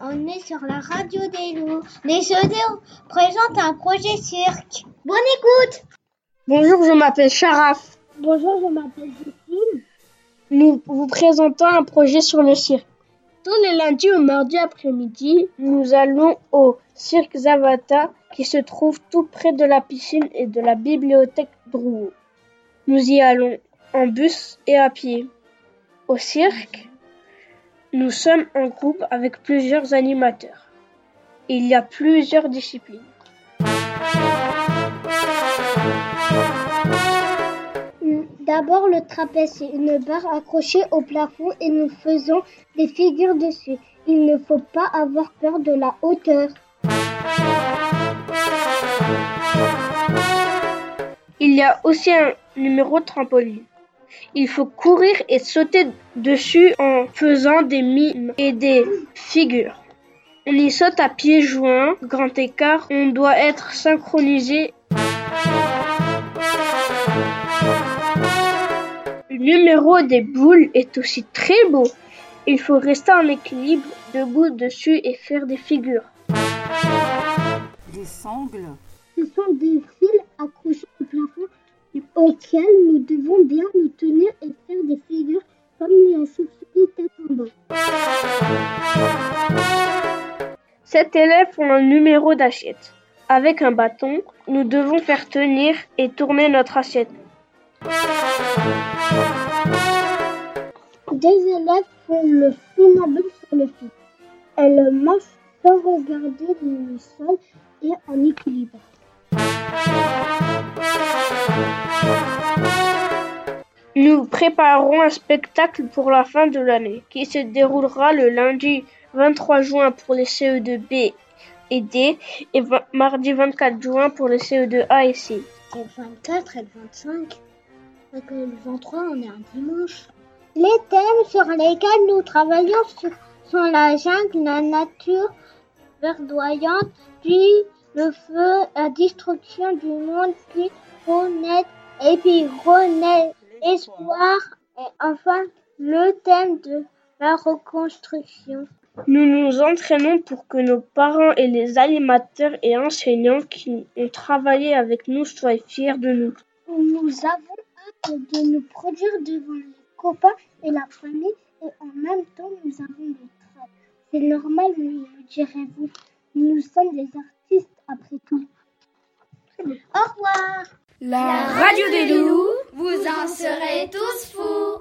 On est sur la radio des loups. Les Jeux présentent un projet cirque. Bonne écoute Bonjour, je m'appelle Sharaf. Bonjour, je m'appelle Justine. Nous vous présentons un projet sur le cirque. Tous les lundis au mardi après-midi, nous allons au cirque Zavata qui se trouve tout près de la piscine et de la bibliothèque Drouot. Nous y allons en bus et à pied. Au cirque, nous sommes en groupe avec plusieurs animateurs. Il y a plusieurs disciplines. D'abord le trapèze, c'est une barre accrochée au plafond et nous faisons des figures dessus. Il ne faut pas avoir peur de la hauteur. Il y a aussi un numéro trampoline. Il faut courir et sauter dessus en faisant des mimes et des figures. On y saute à pieds joints, grand écart, on doit être synchronisé. Le numéro des boules est aussi très beau. Il faut rester en équilibre, debout dessus et faire des figures. Les sangles. Ce sont des fils accrochés au plafond auxquels nous devons bien nous tenir et faire des figures comme les chauves tête en bas. Sept élèves ont un numéro d'assiette. Avec un bâton, nous devons faire tenir et tourner notre assiette. Des élèves font le funambule sur le fil. Elles marchent sans regarder le sol et en équilibre. Nous préparons un spectacle pour la fin de l'année qui se déroulera le lundi 23 juin pour les CE2B et D et mardi 24 juin pour les CE2A et C. Et 24 et 25 et le 23 on est un dimanche. Les thèmes sur lesquels nous travaillons sont la jungle, la nature verdoyante, puis le feu, la destruction du monde, puis renaître, et puis renaître, espoir, et enfin le thème de la reconstruction. Nous nous entraînons pour que nos parents et les animateurs et enseignants qui ont travaillé avec nous soient fiers de nous. Nous avons hâte de nous produire devant les copains et la famille et en même temps nous avons des travail. C'est normal, me direz-vous. Nous sommes des artistes après tout. Au revoir La radio des loups, vous en serez tous fous